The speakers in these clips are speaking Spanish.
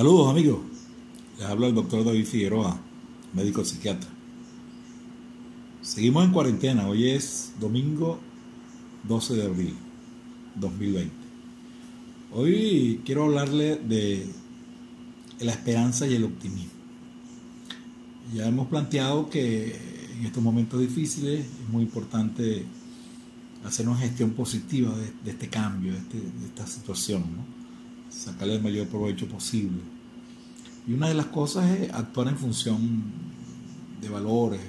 Saludos amigos, les habla el doctor David Figueroa, médico psiquiatra. Seguimos en cuarentena, hoy es domingo 12 de abril 2020. Hoy quiero hablarle de la esperanza y el optimismo. Ya hemos planteado que en estos momentos difíciles es muy importante hacer una gestión positiva de, este cambio, de, este, de esta situación, ¿no? Sacarle el mayor provecho posible. Y una de las cosas es actuar en función de valores,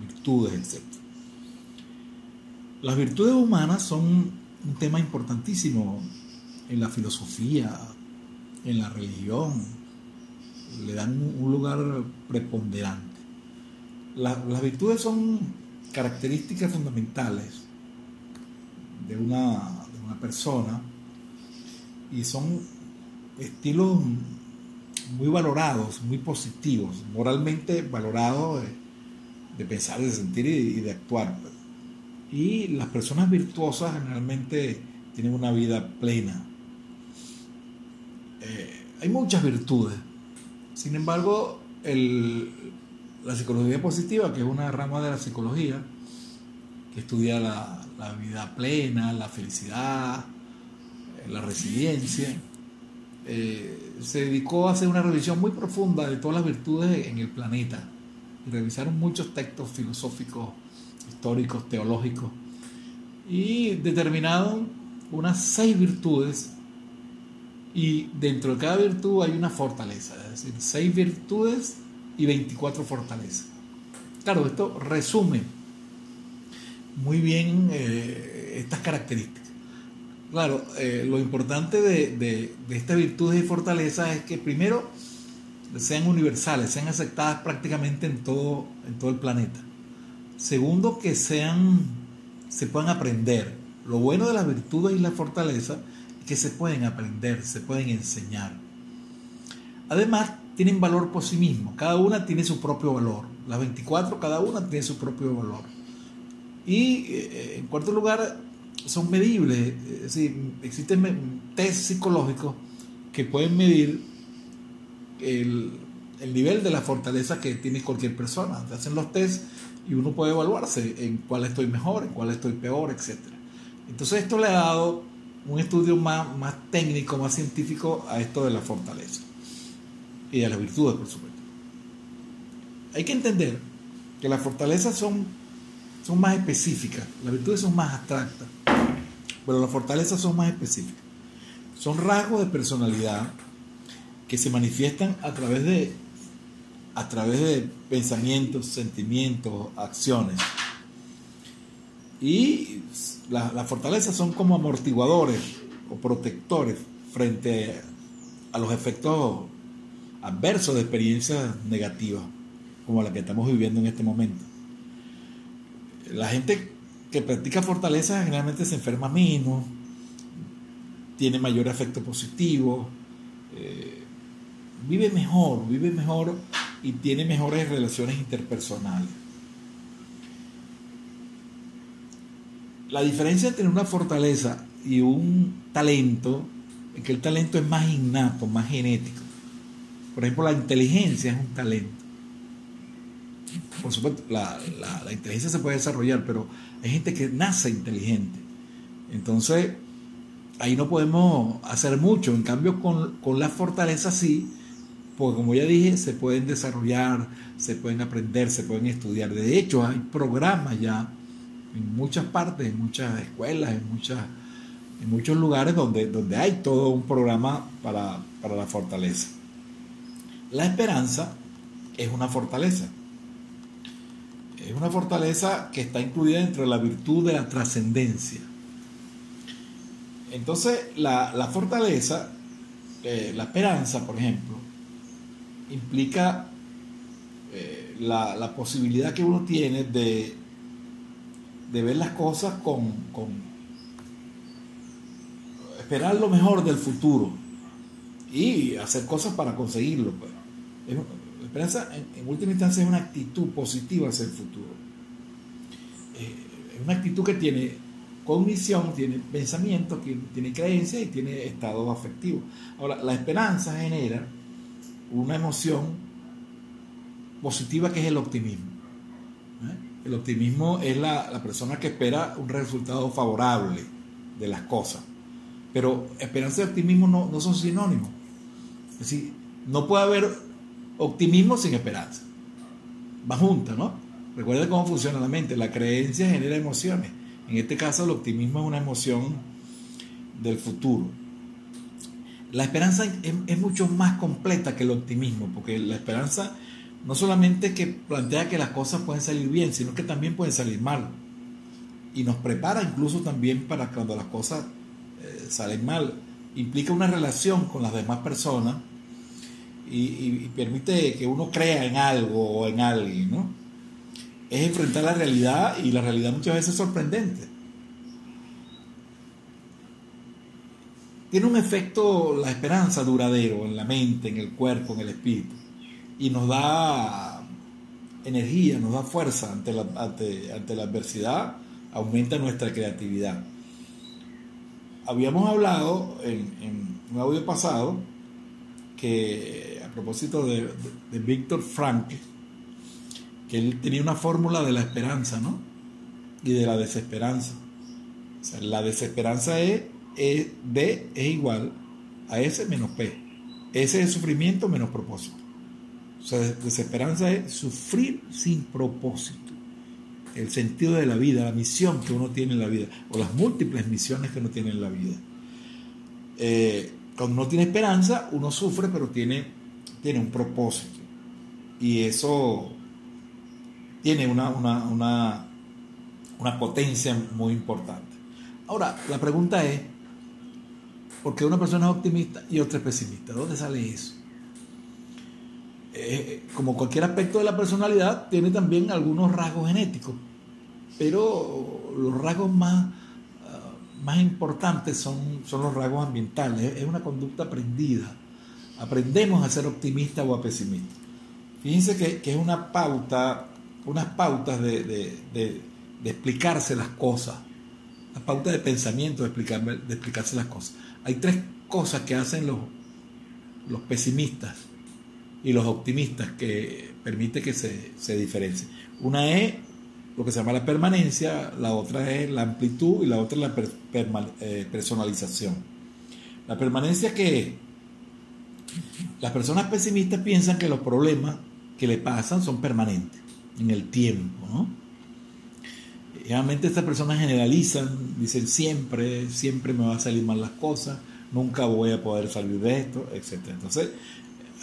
virtudes, etc. Las virtudes humanas son un tema importantísimo en la filosofía, en la religión, le dan un lugar preponderante. las virtudes son características fundamentales de una, persona y son estilos muy valorados, muy positivos, moralmente valorados de, pensar, de sentir y, de actuar. Y las personas virtuosas generalmente tienen una vida plena. Eh, hay muchas virtudes. Sin embargo, la psicología positiva, que es una rama de la psicología, que estudia la vida plena, la felicidad, la resiliencia, eh, se dedicó a hacer una revisión muy profunda de todas las virtudes en el planeta y revisaron muchos textos filosóficos, históricos, teológicos y determinaron unas seis virtudes y dentro de cada virtud hay una fortaleza, es decir, seis virtudes y 24 fortalezas. Claro, esto resume muy bien eh, estas características. Claro, eh, lo importante de, estas virtudes y fortalezas es que primero sean universales, sean aceptadas prácticamente en todo, en todo el planeta. Segundo, que sean, se puedan aprender. Lo bueno de las virtudes y la fortaleza es que se pueden aprender, se pueden enseñar. Además, tienen valor por sí mismos. Cada una tiene su propio valor. Las 24, cada una tiene su propio valor. Y eh, en cuarto lugar, son medibles. Es decir, existen test psicológicos que pueden medir el, nivel de la fortaleza que tiene cualquier persona. Se hacen los test y uno puede evaluarse en cuál estoy mejor, en cuál estoy peor, etc. Entonces esto le ha dado un estudio más, más técnico, más científico a esto de la fortaleza y de las virtudes, por supuesto. Hay que entender que las fortalezas son, son más específicas, las virtudes son más abstractas pero las fortalezas son más específicas. Son rasgos de personalidad que se manifiestan a través de, a través de pensamientos, sentimientos, acciones. Y las fortalezas son como amortiguadores o protectores frente a los efectos adversos de experiencias negativas, como la que estamos viviendo en este momento. La gente que practica fortaleza generalmente se enferma menos, tiene mayor efecto positivo, eh, vive mejor, vive mejor y tiene mejores relaciones interpersonales. La diferencia entre una fortaleza y un talento es que el talento es más innato, más genético. Por ejemplo, la inteligencia es un talento por supuesto, la, inteligencia se puede desarrollar, pero hay gente que nace inteligente. Entonces, ahí no podemos hacer mucho. En cambio, con, con las fortalezas sí, porque como ya dije, se pueden desarrollar, se pueden aprender, se pueden estudiar. De hecho, hay programas ya en muchas partes, en muchas escuelas, en, muchas, en muchos lugares donde, donde hay todo un programa para, para la fortaleza. La esperanza es una fortaleza. Es una fortaleza que está incluida dentro de la virtud de la trascendencia. Entonces, la, fortaleza, eh, la esperanza, por ejemplo, implica eh, la, posibilidad que uno tiene de, de ver las cosas con, esperar lo mejor del futuro y hacer cosas para conseguirlo. Pues. La esperanza, en, última instancia, es una actitud positiva hacia el futuro. Eh, es una actitud que tiene cognición, tiene pensamiento, tiene creencia y tiene estado afectivo. Ahora, la esperanza genera una emoción positiva que es el optimismo. ¿eh? El optimismo es la, persona que espera un resultado favorable de las cosas. Pero esperanza y optimismo no son sinónimos. Es decir, no puede haber optimismo sin esperanza. Va junta, ¿no? Recuerda cómo funciona la mente. La creencia genera emociones. En este caso, el optimismo es una emoción del futuro. La esperanza es, mucho más completa que el optimismo, porque la esperanza no solamente que plantea que las cosas pueden salir bien, sino que también pueden salir mal. Y nos prepara incluso también para cuando las cosas eh, salen mal. Implica una relación con las demás personas y, permite que uno crea en algo o en alguien, ¿no? Es enfrentar la realidad y la realidad muchas veces es sorprendente. tiene un efecto, la esperanza duradero en la mente, en el cuerpo, en el espíritu. Y nos da energía, nos da fuerza ante la, ante, la adversidad, aumenta nuestra creatividad. Habíamos hablado en, un audio pasado que propósito de, de, Víctor Frank, que él tenía una fórmula de la esperanza, ¿no? Y de la desesperanza. La desesperanza es e, D es igual a S menos P. S es sufrimiento menos propósito. O sea, desesperanza es sufrir sin propósito. El sentido de la vida, la misión que uno tiene en la vida, o las múltiples misiones que uno tiene en la vida. Eh, cuando uno tiene esperanza, uno sufre, pero tiene, tiene un propósito. Y eso tiene una, una, una, una potencia muy importante. Ahora, la pregunta es, porque una persona es optimista y otra es pesimista. ¿Dónde sale eso? Eh, como cualquier aspecto de la personalidad, tiene también algunos rasgos genéticos, pero los rasgos más, ah, más importantes son, son los rasgos ambientales. Es una conducta aprendida. Aprendemos a ser optimista o a pesimista. Fíjense que, es una pauta, unas pautas de, explicarse las cosas, la pauta de pensamiento de, de explicarse las cosas. Hay tres cosas que hacen los, los pesimistas y los optimistas que permite que se, se diferencien. Una es lo que se llama la permanencia, la otra es la amplitud y la otra es la eh, personalización. La permanencia que las personas pesimistas piensan que los problemas que le pasan son permanentes en el tiempo, ¿no? Estas personas generalizan, dicen siempre, siempre me va a salir mal las cosas, nunca voy a poder salir de esto, etc. Entonces,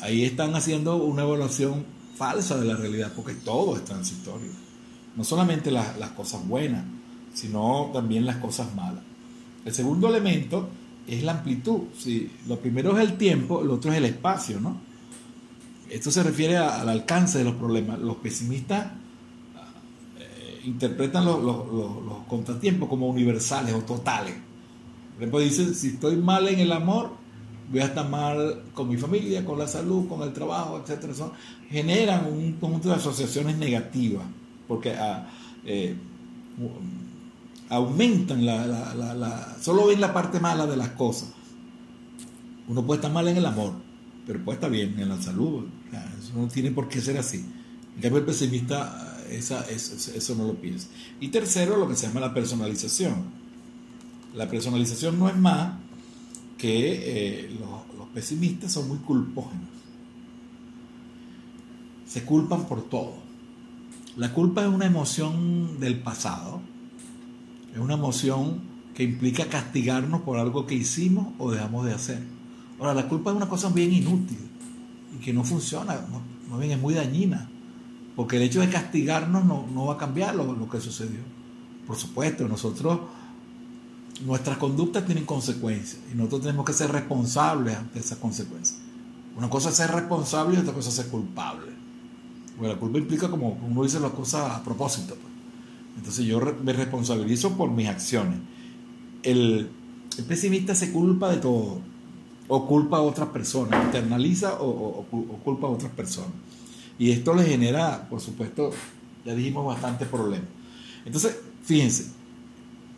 ahí están haciendo una evaluación falsa de la realidad, porque todo es transitorio. No solamente las, cosas buenas, sino también las cosas malas. El segundo elemento es la amplitud. Si lo primero es el tiempo, lo otro es el espacio, ¿no? Esto se refiere al alcance de los problemas. Los pesimistas interpretan los, los, contratiempos como universales o totales. Por ejemplo, dicen, si estoy mal en el amor, voy a estar mal con mi familia, con la salud, con el trabajo, etc. Son, generan un conjunto de asociaciones negativas, porque ah, eh, aumentan la, la, la, solo ven la parte mala de las cosas. Uno puede estar mal en el amor, pero puede estar bien en la salud. Eso no tiene por qué ser así. En cambio, el pesimista esa, eso, no lo piensa. Y tercero, lo que se llama la personalización. La personalización no es más que eh, los, los pesimistas son muy culpógenos. Se culpan por todo. La culpa es una emoción del pasado. Es una emoción que implica castigarnos por algo que hicimos o dejamos de hacer. Ahora, la culpa es una cosa bien inútil y que no funciona, más bien es muy dañina porque el hecho de castigarnos no, no va a cambiar lo, lo, que sucedió. Por supuesto, nosotros, nuestras conductas tienen consecuencias y nosotros tenemos que ser responsables ante esas consecuencias. Una cosa es ser responsable y otra cosa es ser culpable. Porque la culpa implica como uno dice las cosas a propósito. Pues. Entonces yo me responsabilizo por mis acciones. El, pesimista se culpa de todo o culpa a otras personas, internaliza o, culpa a otras personas. Y esto le genera, por supuesto, ya dijimos, bastante problemas. Entonces, fíjense,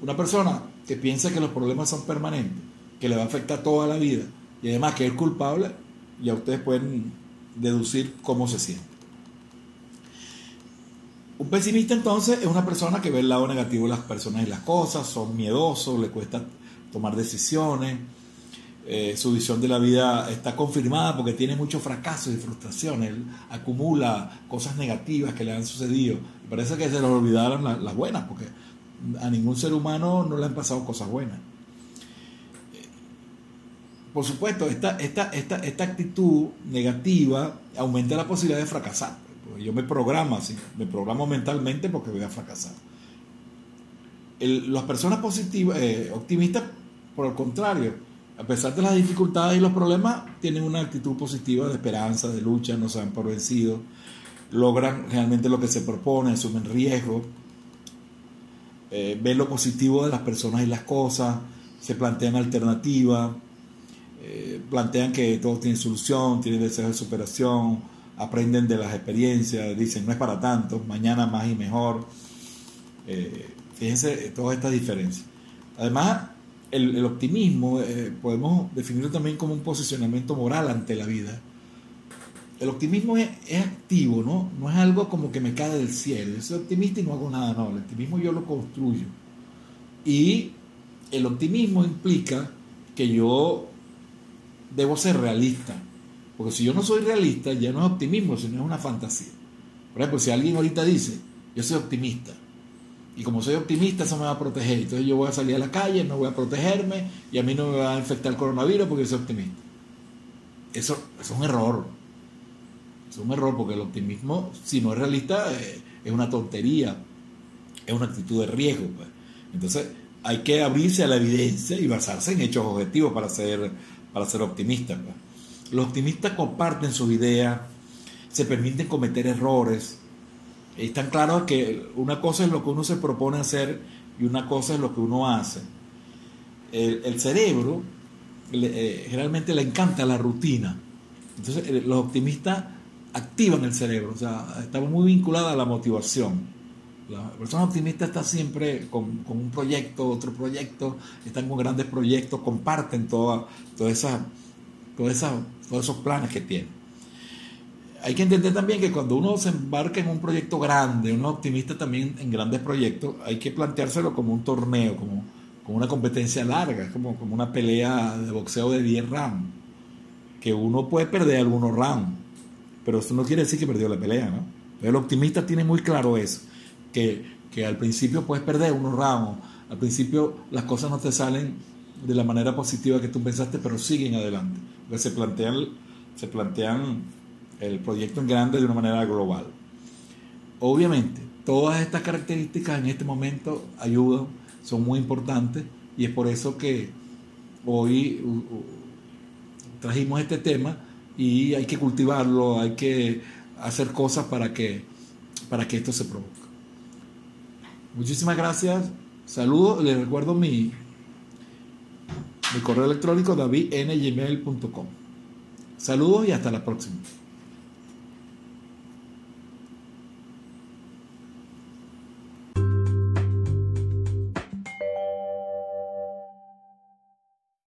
una persona que piensa que los problemas son permanentes, que le va a afectar toda la vida, y además que es culpable, ya ustedes pueden deducir cómo se siente. Un pesimista entonces es una persona que ve el lado negativo de las personas y las cosas, son miedosos, le cuesta tomar decisiones, eh, su visión de la vida está confirmada porque tiene muchos fracasos y frustraciones, él acumula cosas negativas que le han sucedido. parece que se le olvidaron las buenas, porque a ningún ser humano no le han pasado cosas buenas. Eh, por supuesto, esta actitud negativa aumenta la posibilidad de fracasar. Yo me programo así, me programo mentalmente porque voy a fracasar. las personas positivas, eh, optimistas, por el contrario, a pesar de las dificultades y los problemas, tienen una actitud positiva de esperanza, de lucha, no se han por vencido, logran realmente lo que se propone, asumen riesgo, eh, ven lo positivo de las personas y las cosas, se plantean alternativas, eh, plantean que todo tiene solución, tienen deseo de superación, aprenden de las experiencias, dicen no es para tanto, mañana más y mejor. Eh, fíjense todas estas diferencias. Además, el, optimismo eh, podemos definirlo también como un posicionamiento moral ante la vida. El optimismo es, activo, ¿no? No es algo como que me cae del cielo. Yo soy optimista y no hago nada, no. El optimismo yo lo construyo. Y el optimismo implica que yo debo ser realista. Porque si yo no soy realista, ya no es optimismo, sino es una fantasía. Por ejemplo, si alguien ahorita dice, yo soy optimista, y como soy optimista, eso me va a proteger. Entonces yo voy a salir a la calle, no voy a protegerme y a mí no me va a infectar el coronavirus porque soy optimista. Eso, es un error. Es un error porque el optimismo, si no es realista, eh, es una tontería. Es una actitud de riesgo. Pues. Entonces hay que abrirse a la evidencia y basarse en hechos objetivos para ser, para ser optimista. Pues. Los optimistas comparten sus ideas, se permiten cometer errores, es tan claro que una cosa es lo que uno se propone hacer y una cosa es lo que uno hace. El, cerebro eh, generalmente le encanta la rutina. Entonces eh, los optimistas activan el cerebro, o sea, está muy vinculada a la motivación. La persona optimista está siempre con, un proyecto, otro proyecto, están con grandes proyectos, comparten toda, toda toda esa, todos esos planes que tienen hay que entender también que cuando uno se embarca en un proyecto grande, uno optimista también en grandes proyectos, hay que planteárselo como un torneo, como, como una competencia larga, como, como una pelea de boxeo de 10 rounds, que uno puede perder algunos rounds, pero eso no quiere decir que perdió la pelea, ¿no? el optimista tiene muy claro eso, que, que al principio puedes perder unos rounds, al principio las cosas no te salen de la manera positiva que tú pensaste, pero siguen adelante, se plantean, se plantean el proyecto en grande de una manera global. Obviamente, todas estas características en este momento ayudan, son muy importantes y es por eso que hoy trajimos este tema y hay que cultivarlo, hay que hacer cosas para que, para que esto se produzca. Muchísimas gracias. Saludos. Les recuerdo mi, mi correo electrónico davidngmail.com. Saludos y hasta la próxima.